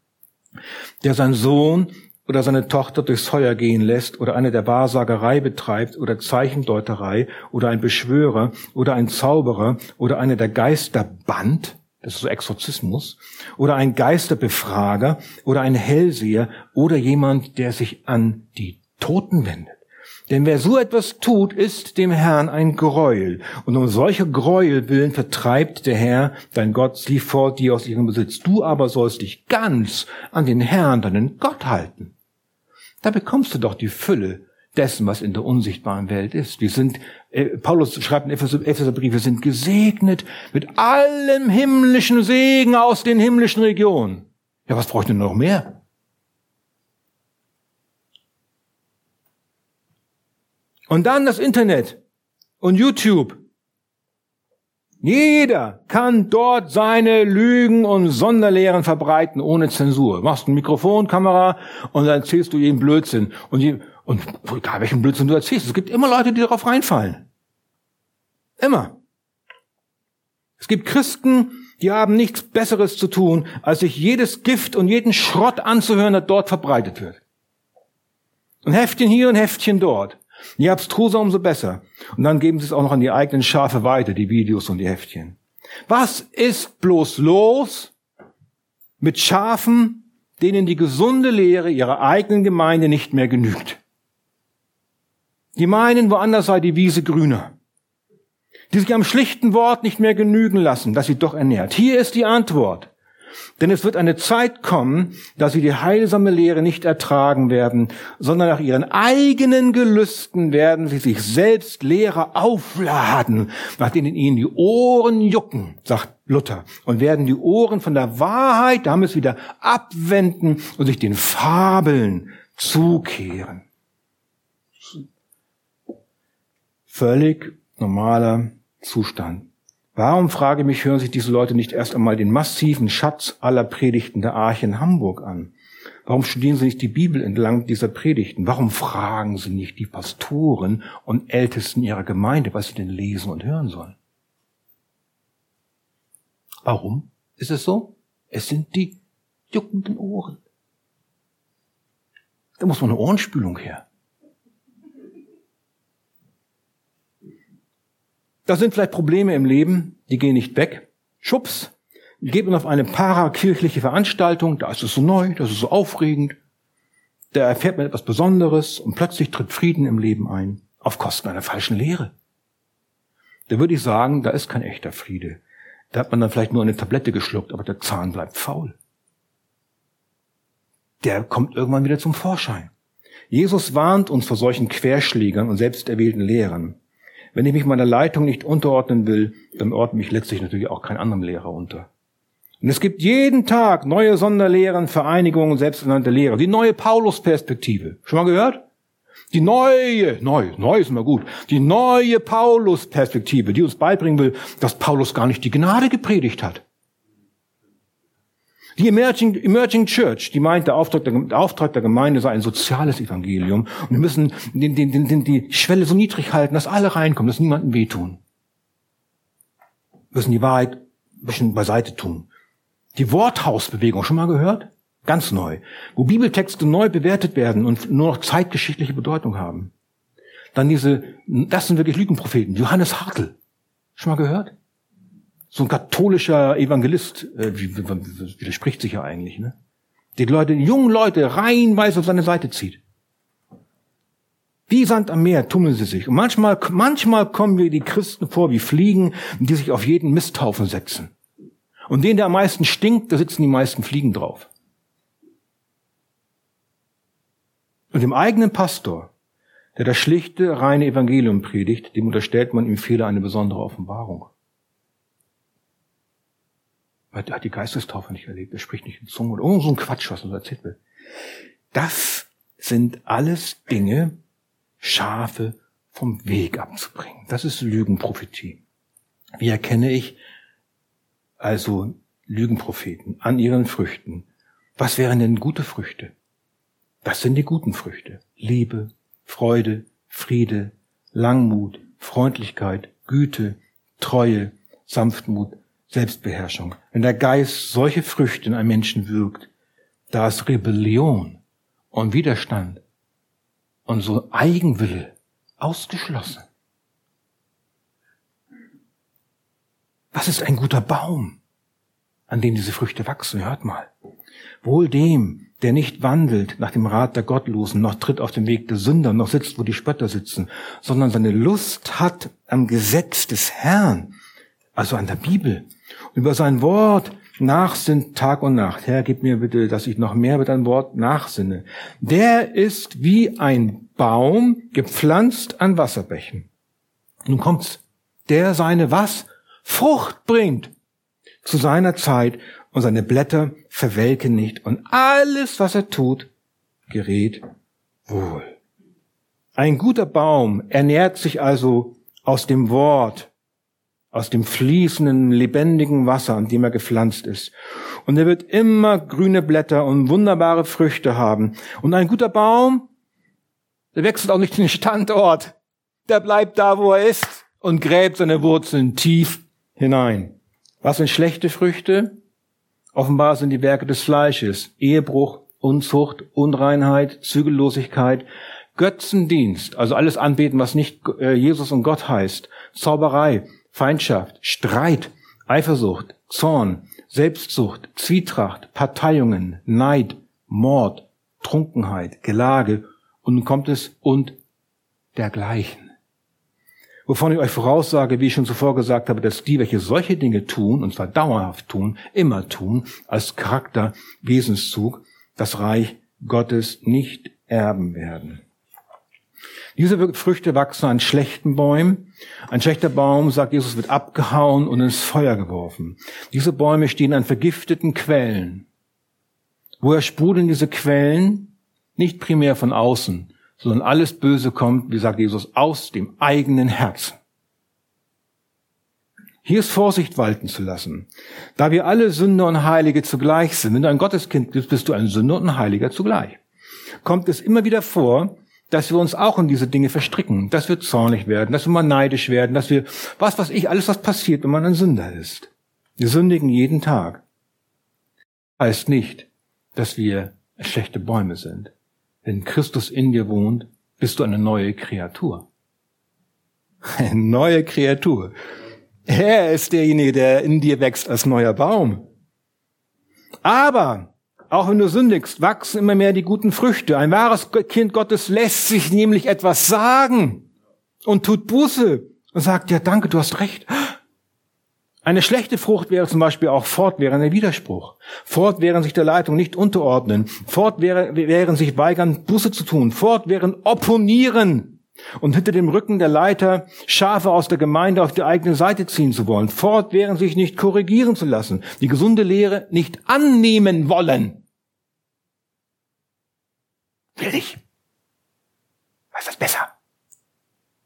der sein Sohn oder seine Tochter durchs Feuer gehen lässt oder eine der Wahrsagerei betreibt oder Zeichendeuterei oder ein Beschwörer oder ein Zauberer oder eine der Geister band, das ist so Exorzismus, oder ein Geisterbefrager oder ein Hellseher oder jemand, der sich an die Toten wendet. Denn wer so etwas tut, ist dem Herrn ein Gräuel. Und um solche Gräuel willen vertreibt der Herr, dein Gott, sie vor dir aus ihrem Besitz. Du aber sollst dich ganz an den Herrn, deinen Gott halten. Da bekommst du doch die Fülle dessen, was in der unsichtbaren Welt ist. Wir sind, äh, Paulus schreibt in Epheserbrief, wir sind gesegnet mit allem himmlischen Segen aus den himmlischen Regionen. Ja, was braucht denn noch mehr? Und dann das Internet und YouTube. Jeder kann dort seine Lügen und Sonderlehren verbreiten ohne Zensur. Machst ein Mikrofon, Kamera und dann erzählst du jeden Blödsinn. Und, und egal welchen Blödsinn du erzählst, es gibt immer Leute, die darauf reinfallen. Immer. Es gibt Christen, die haben nichts Besseres zu tun, als sich jedes Gift und jeden Schrott anzuhören, der dort verbreitet wird. Ein Heftchen hier, ein Heftchen dort. Je abstruser, umso besser. Und dann geben sie es auch noch an die eigenen Schafe weiter, die Videos und die Heftchen. Was ist bloß los mit Schafen, denen die gesunde Lehre ihrer eigenen Gemeinde nicht mehr genügt? Die meinen, woanders sei die Wiese grüner. Die sich am schlichten Wort nicht mehr genügen lassen, dass sie doch ernährt. Hier ist die Antwort. Denn es wird eine Zeit kommen, dass sie die heilsame Lehre nicht ertragen werden, sondern nach ihren eigenen Gelüsten werden sie sich selbst Lehrer aufladen, nach denen ihnen die Ohren jucken, sagt Luther, und werden die Ohren von der Wahrheit, damit wieder abwenden und sich den Fabeln zukehren. Völlig normaler Zustand. Warum, frage mich, hören sich diese Leute nicht erst einmal den massiven Schatz aller Predigten der Arche in Hamburg an? Warum studieren sie nicht die Bibel entlang dieser Predigten? Warum fragen sie nicht die Pastoren und Ältesten ihrer Gemeinde, was sie denn lesen und hören sollen? Warum ist es so? Es sind die juckenden Ohren. Da muss man eine Ohrenspülung her. Da sind vielleicht Probleme im Leben, die gehen nicht weg. Schubs, geht man auf eine parakirchliche Veranstaltung, da ist es so neu, das ist so aufregend, da erfährt man etwas Besonderes und plötzlich tritt Frieden im Leben ein, auf Kosten einer falschen Lehre. Da würde ich sagen, da ist kein echter Friede. Da hat man dann vielleicht nur eine Tablette geschluckt, aber der Zahn bleibt faul. Der kommt irgendwann wieder zum Vorschein. Jesus warnt uns vor solchen Querschlägern und selbsterwählten Lehrern. Wenn ich mich meiner Leitung nicht unterordnen will, dann ordne mich letztlich natürlich auch kein anderem Lehrer unter. Und es gibt jeden Tag neue Sonderlehren, Vereinigungen, selbsternannte Lehrer. Die neue Paulus-Perspektive. Schon mal gehört? Die neue, neu, neu ist immer gut. Die neue Paulus-Perspektive, die uns beibringen will, dass Paulus gar nicht die Gnade gepredigt hat. Die Emerging, Emerging Church, die meint, der Auftrag der, der Auftrag der Gemeinde sei ein soziales Evangelium. Und wir müssen den, den, den, die Schwelle so niedrig halten, dass alle reinkommen, dass niemandem wehtun. Wir müssen die Wahrheit ein bisschen beiseite tun. Die Worthausbewegung, schon mal gehört? Ganz neu. Wo Bibeltexte neu bewertet werden und nur noch zeitgeschichtliche Bedeutung haben. Dann diese, das sind wirklich Lügenpropheten. Johannes Hartl. Schon mal gehört? So ein katholischer Evangelist, äh, widerspricht sich ja eigentlich, ne? Die Leute, die jungen Leute reihenweise auf seine Seite zieht. Wie Sand am Meer tummeln sie sich. Und manchmal, manchmal kommen wir die Christen vor wie Fliegen, die sich auf jeden Misthaufen setzen. Und den, der am meisten stinkt, da sitzen die meisten Fliegen drauf. Und dem eigenen Pastor, der das schlichte, reine Evangelium predigt, dem unterstellt man ihm Fehler eine besondere Offenbarung. Er hat die Geistestaufe nicht erlebt, er spricht nicht in Zungen oder irgend so ein Quatsch, was uns erzählt wird. Das sind alles Dinge, Schafe vom Weg abzubringen. Das ist Lügenprophetie. Wie erkenne ich, also Lügenpropheten, an ihren Früchten. Was wären denn gute Früchte? Das sind die guten Früchte. Liebe, Freude, Friede, Langmut, Freundlichkeit, Güte, Treue, Sanftmut, Selbstbeherrschung. Wenn der Geist solche Früchte in einem Menschen wirkt, da ist Rebellion und Widerstand und so Eigenwille ausgeschlossen. Was ist ein guter Baum, an dem diese Früchte wachsen? Hört mal. Wohl dem, der nicht wandelt nach dem Rat der Gottlosen, noch tritt auf dem Weg der Sünder, noch sitzt, wo die Spötter sitzen, sondern seine Lust hat am Gesetz des Herrn, also an der Bibel, über sein Wort nachsinnt Tag und Nacht. Herr, gib mir bitte, dass ich noch mehr mit deinem Wort nachsinne. Der ist wie ein Baum gepflanzt an Wasserbächen. Nun kommt's. Der seine was? Frucht bringt zu seiner Zeit und seine Blätter verwelken nicht und alles, was er tut, gerät wohl. Ein guter Baum ernährt sich also aus dem Wort, aus dem fließenden, lebendigen Wasser, an dem er gepflanzt ist. Und er wird immer grüne Blätter und wunderbare Früchte haben. Und ein guter Baum, der wechselt auch nicht den Standort. Der bleibt da, wo er ist und gräbt seine Wurzeln tief hinein. Was sind schlechte Früchte? Offenbar sind die Werke des Fleisches, Ehebruch, Unzucht, Unreinheit, Zügellosigkeit, Götzendienst, also alles anbeten, was nicht äh, Jesus und Gott heißt, Zauberei, Feindschaft, Streit, Eifersucht, Zorn, Selbstsucht, Zwietracht, Parteiungen, Neid, Mord, Trunkenheit, Gelage und nun kommt es und dergleichen. Wovon ich euch voraussage, wie ich schon zuvor gesagt habe, dass die, welche solche Dinge tun, und zwar dauerhaft tun, immer tun, als Charakter, Wesenszug, das Reich Gottes nicht erben werden. Diese Früchte wachsen an schlechten Bäumen. Ein schlechter Baum, sagt Jesus, wird abgehauen und ins Feuer geworfen. Diese Bäume stehen an vergifteten Quellen. Woher sprudeln diese Quellen? Nicht primär von außen, sondern alles Böse kommt, wie sagt Jesus, aus dem eigenen Herzen. Hier ist Vorsicht walten zu lassen. Da wir alle Sünder und Heilige zugleich sind, wenn du ein Gotteskind bist, bist du ein Sünder und ein Heiliger zugleich. Kommt es immer wieder vor, dass wir uns auch in diese Dinge verstricken, dass wir zornig werden, dass wir mal neidisch werden, dass wir, was was ich, alles was passiert, wenn man ein Sünder ist. Wir sündigen jeden Tag. Heißt nicht, dass wir schlechte Bäume sind. Wenn Christus in dir wohnt, bist du eine neue Kreatur. Eine neue Kreatur. Er ist derjenige, der in dir wächst als neuer Baum. Aber auch wenn du sündigst, wachsen immer mehr die guten Früchte. Ein wahres Kind Gottes lässt sich nämlich etwas sagen und tut Buße und sagt, ja danke, du hast recht. Eine schlechte Frucht wäre zum Beispiel auch fortwährender Widerspruch. Fortwährend sich der Leitung nicht unterordnen. Fortwährend sich weigern, Buße zu tun. Fortwährend opponieren und hinter dem Rücken der Leiter Schafe aus der Gemeinde auf die eigene Seite ziehen zu wollen, fortwährend sich nicht korrigieren zu lassen, die gesunde Lehre nicht annehmen wollen. Will ich. Weiß das besser.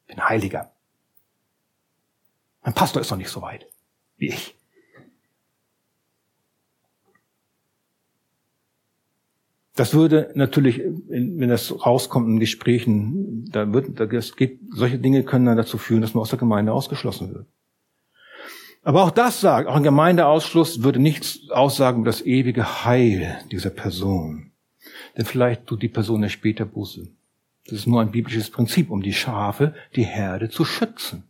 Bin Heiliger. Mein Pastor ist noch nicht so weit wie ich. Das würde natürlich, wenn das rauskommt in Gesprächen, da wird, da geht, solche Dinge können dann dazu führen, dass man aus der Gemeinde ausgeschlossen wird. Aber auch das sagt, auch ein Gemeindeausschluss würde nichts aussagen über das ewige Heil dieser Person. Denn vielleicht tut die Person ja später Buße. Das ist nur ein biblisches Prinzip, um die Schafe, die Herde zu schützen.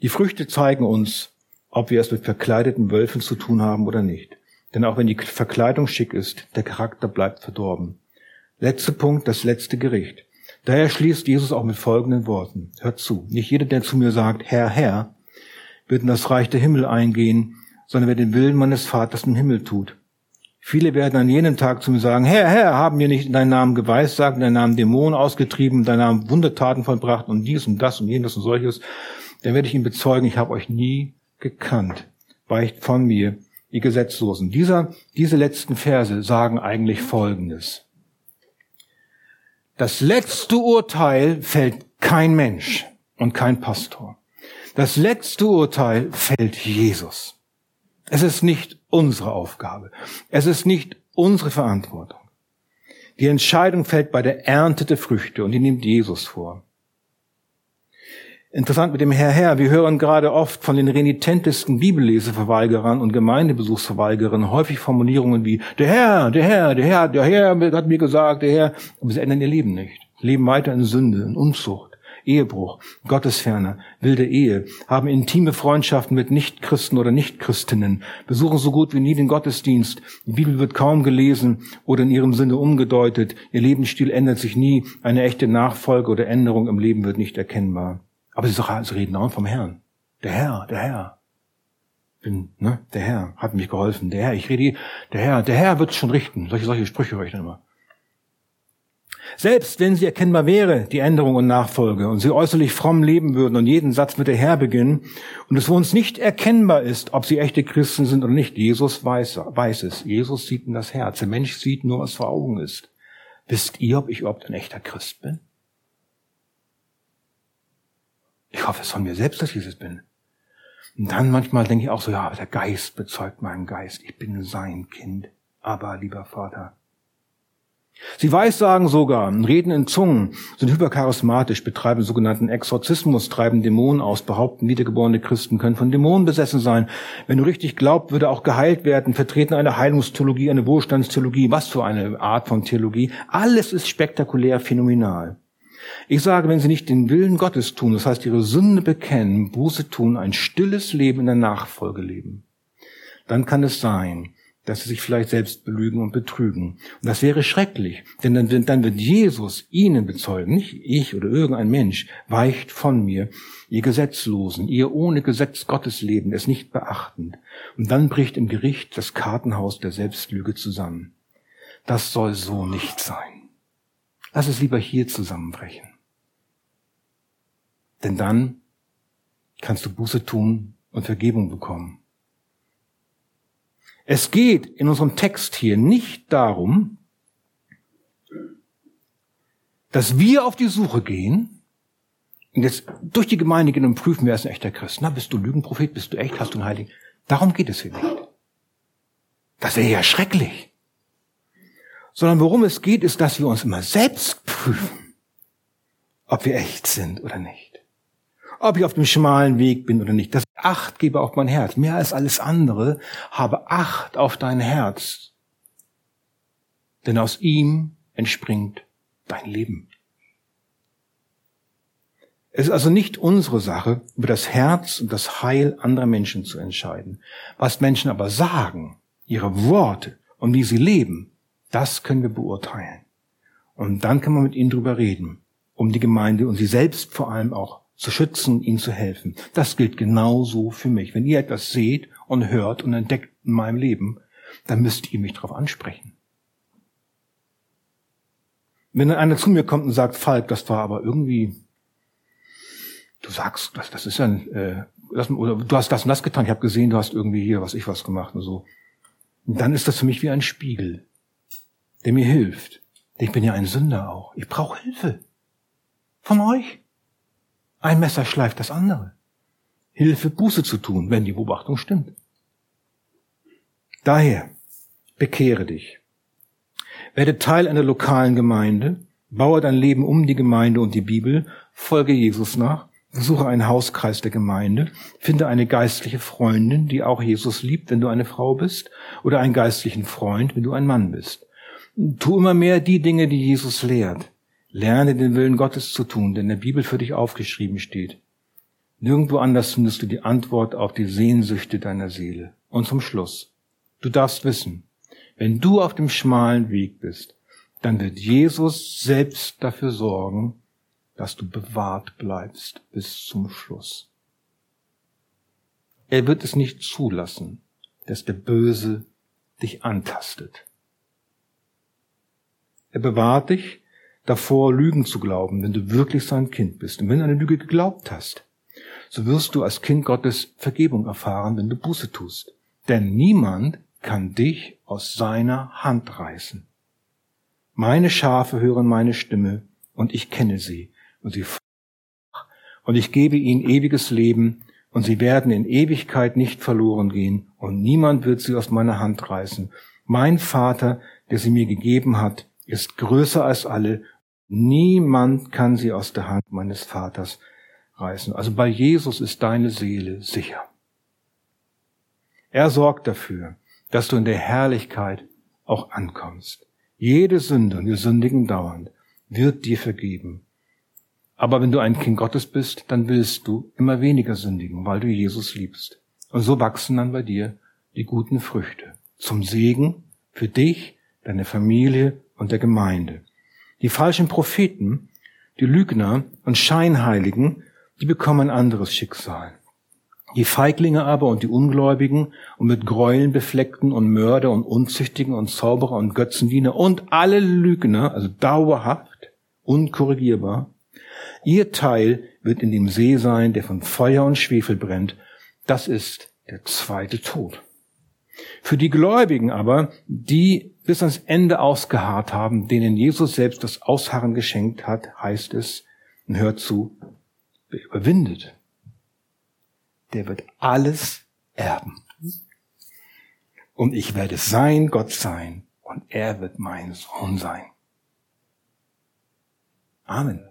Die Früchte zeigen uns, ob wir es mit verkleideten Wölfen zu tun haben oder nicht. Denn auch wenn die Verkleidung schick ist, der Charakter bleibt verdorben. Letzter Punkt, das letzte Gericht. Daher schließt Jesus auch mit folgenden Worten. Hört zu. Nicht jeder, der zu mir sagt, Herr, Herr, wird in das Reich der Himmel eingehen, sondern wer den Willen meines Vaters im Himmel tut. Viele werden an jenem Tag zu mir sagen, Herr, Herr, haben wir nicht in deinem Namen geweissagt, in deinem Namen Dämonen ausgetrieben, in deinem Namen Wundertaten vollbracht und dies und das und jenes und solches. Dann werde ich ihm bezeugen, ich habe euch nie gekannt. Weicht von mir, ihr Gesetzlosen. Dieser, diese letzten Verse sagen eigentlich Folgendes. Das letzte Urteil fällt kein Mensch und kein Pastor. Das letzte Urteil fällt Jesus. Es ist nicht unsere Aufgabe. Es ist nicht unsere Verantwortung. Die Entscheidung fällt bei der Ernte der Früchte und die nimmt Jesus vor. Interessant mit dem Herr Herr. Wir hören gerade oft von den renitentesten Bibelleseverweigerern und Gemeindebesuchsverweigerern häufig Formulierungen wie der Herr, der Herr, der Herr, der Herr hat mir gesagt, der Herr. Aber sie ändern ihr Leben nicht. Leben weiter in Sünde, in Unzucht, Ehebruch, Gottesferne, wilde Ehe, haben intime Freundschaften mit Nichtchristen oder Nichtchristinnen, besuchen so gut wie nie den Gottesdienst, die Bibel wird kaum gelesen oder in ihrem Sinne umgedeutet, ihr Lebensstil ändert sich nie, eine echte Nachfolge oder Änderung im Leben wird nicht erkennbar. Aber sie, sie reden auch vom Herrn. Der Herr, der Herr. Bin, ne, der Herr hat mich geholfen. Der Herr, ich rede, der Herr, der Herr wird es schon richten. Solche, solche Sprüche höre ich dann immer. Selbst wenn sie erkennbar wäre, die Änderung und Nachfolge, und sie äußerlich fromm leben würden und jeden Satz mit der Herr beginnen, und es für uns nicht erkennbar ist, ob sie echte Christen sind oder nicht, Jesus weiß, weiß es. Jesus sieht in das Herz. Der Mensch sieht nur, was vor Augen ist. Wisst ihr, ob ich überhaupt ein echter Christ bin? Ich hoffe es von mir selbst, dass ich es bin. Und dann manchmal denke ich auch so, ja, der Geist bezeugt meinen Geist. Ich bin sein Kind. Aber, lieber Vater, Sie weissagen sogar, reden in Zungen, sind hypercharismatisch, betreiben sogenannten Exorzismus, treiben Dämonen aus, behaupten, wiedergeborene Christen können von Dämonen besessen sein. Wenn du richtig glaubt, würde auch geheilt werden, vertreten eine Heilungstheologie, eine Wohlstandstheologie, was für eine Art von Theologie. Alles ist spektakulär phänomenal. Ich sage, wenn sie nicht den Willen Gottes tun, das heißt ihre Sünde bekennen, Buße tun, ein stilles Leben in der Nachfolge leben, dann kann es sein, dass sie sich vielleicht selbst belügen und betrügen. Und das wäre schrecklich, denn dann, dann wird Jesus ihnen bezeugen, nicht ich oder irgendein Mensch, weicht von mir, ihr Gesetzlosen, ihr ohne Gesetz Gottes leben, es nicht beachtend. Und dann bricht im Gericht das Kartenhaus der Selbstlüge zusammen. Das soll so nicht sein. Lass es lieber hier zusammenbrechen. Denn dann kannst du Buße tun und Vergebung bekommen. Es geht in unserem Text hier nicht darum, dass wir auf die Suche gehen und jetzt durch die Gemeinde gehen und prüfen, wer ist ein echter Christ. Na, bist du Lügenprophet? Bist du echt? Hast du einen Heiligen? Darum geht es hier nicht. Das wäre ja schrecklich. Sondern worum es geht, ist, dass wir uns immer selbst prüfen, ob wir echt sind oder nicht. Ob ich auf dem schmalen Weg bin oder nicht. Das Acht gebe auf mein Herz. Mehr als alles andere habe Acht auf dein Herz. Denn aus ihm entspringt dein Leben. Es ist also nicht unsere Sache, über das Herz und das Heil anderer Menschen zu entscheiden. Was Menschen aber sagen, ihre Worte und wie sie leben, das können wir beurteilen. Und dann kann man mit ihnen drüber reden, um die Gemeinde und sie selbst vor allem auch zu schützen, ihnen zu helfen. Das gilt genauso für mich. Wenn ihr etwas seht und hört und entdeckt in meinem Leben, dann müsst ihr mich darauf ansprechen. Wenn dann einer zu mir kommt und sagt, Falk, das war aber irgendwie, du sagst, das, das ist ja äh, das, oder du hast das und das getan, ich habe gesehen, du hast irgendwie hier was ich was gemacht und so. Dann ist das für mich wie ein Spiegel, der mir hilft. Ich bin ja ein Sünder auch. Ich brauche Hilfe. Von euch. Ein Messer schleift das andere. Hilfe, Buße zu tun, wenn die Beobachtung stimmt. Daher, bekehre dich. Werde Teil einer lokalen Gemeinde, baue dein Leben um die Gemeinde und die Bibel, folge Jesus nach, besuche einen Hauskreis der Gemeinde, finde eine geistliche Freundin, die auch Jesus liebt, wenn du eine Frau bist, oder einen geistlichen Freund, wenn du ein Mann bist. Tu immer mehr die Dinge, die Jesus lehrt. Lerne den Willen Gottes zu tun, der in der Bibel für dich aufgeschrieben steht. Nirgendwo anders findest du die Antwort auf die Sehnsüchte deiner Seele. Und zum Schluss, du darfst wissen, wenn du auf dem schmalen Weg bist, dann wird Jesus selbst dafür sorgen, dass du bewahrt bleibst bis zum Schluss. Er wird es nicht zulassen, dass der Böse dich antastet. Er bewahrt dich davor, Lügen zu glauben, wenn du wirklich sein Kind bist. Und wenn du eine Lüge geglaubt hast, so wirst du als Kind Gottes Vergebung erfahren, wenn du Buße tust. Denn niemand kann dich aus seiner Hand reißen. Meine Schafe hören meine Stimme und ich kenne sie und sie und ich gebe ihnen ewiges Leben und sie werden in Ewigkeit nicht verloren gehen und niemand wird sie aus meiner Hand reißen. Mein Vater, der sie mir gegeben hat, ist größer als alle. Niemand kann sie aus der Hand meines Vaters reißen. Also bei Jesus ist deine Seele sicher. Er sorgt dafür, dass du in der Herrlichkeit auch ankommst. Jede Sünde, und wir sündigen dauernd, wird dir vergeben. Aber wenn du ein Kind Gottes bist, dann willst du immer weniger sündigen, weil du Jesus liebst. Und so wachsen dann bei dir die guten Früchte. Zum Segen für dich, deine Familie und der Gemeinde. Die falschen Propheten, die Lügner und Scheinheiligen, die bekommen ein anderes Schicksal. Die Feiglinge aber und die Ungläubigen und mit Gräueln befleckten und Mörder und Unzüchtigen und Zauberer und Götzendiener und alle Lügner, also dauerhaft, unkorrigierbar, Ihr Teil wird in dem See sein, der von Feuer und Schwefel brennt. Das ist der zweite Tod. Für die Gläubigen aber, die bis ans Ende ausgeharrt haben, denen Jesus selbst das Ausharren geschenkt hat, heißt es, und hört zu, wer überwindet, der wird alles erben. Und ich werde sein Gott sein und er wird mein Sohn sein. Amen.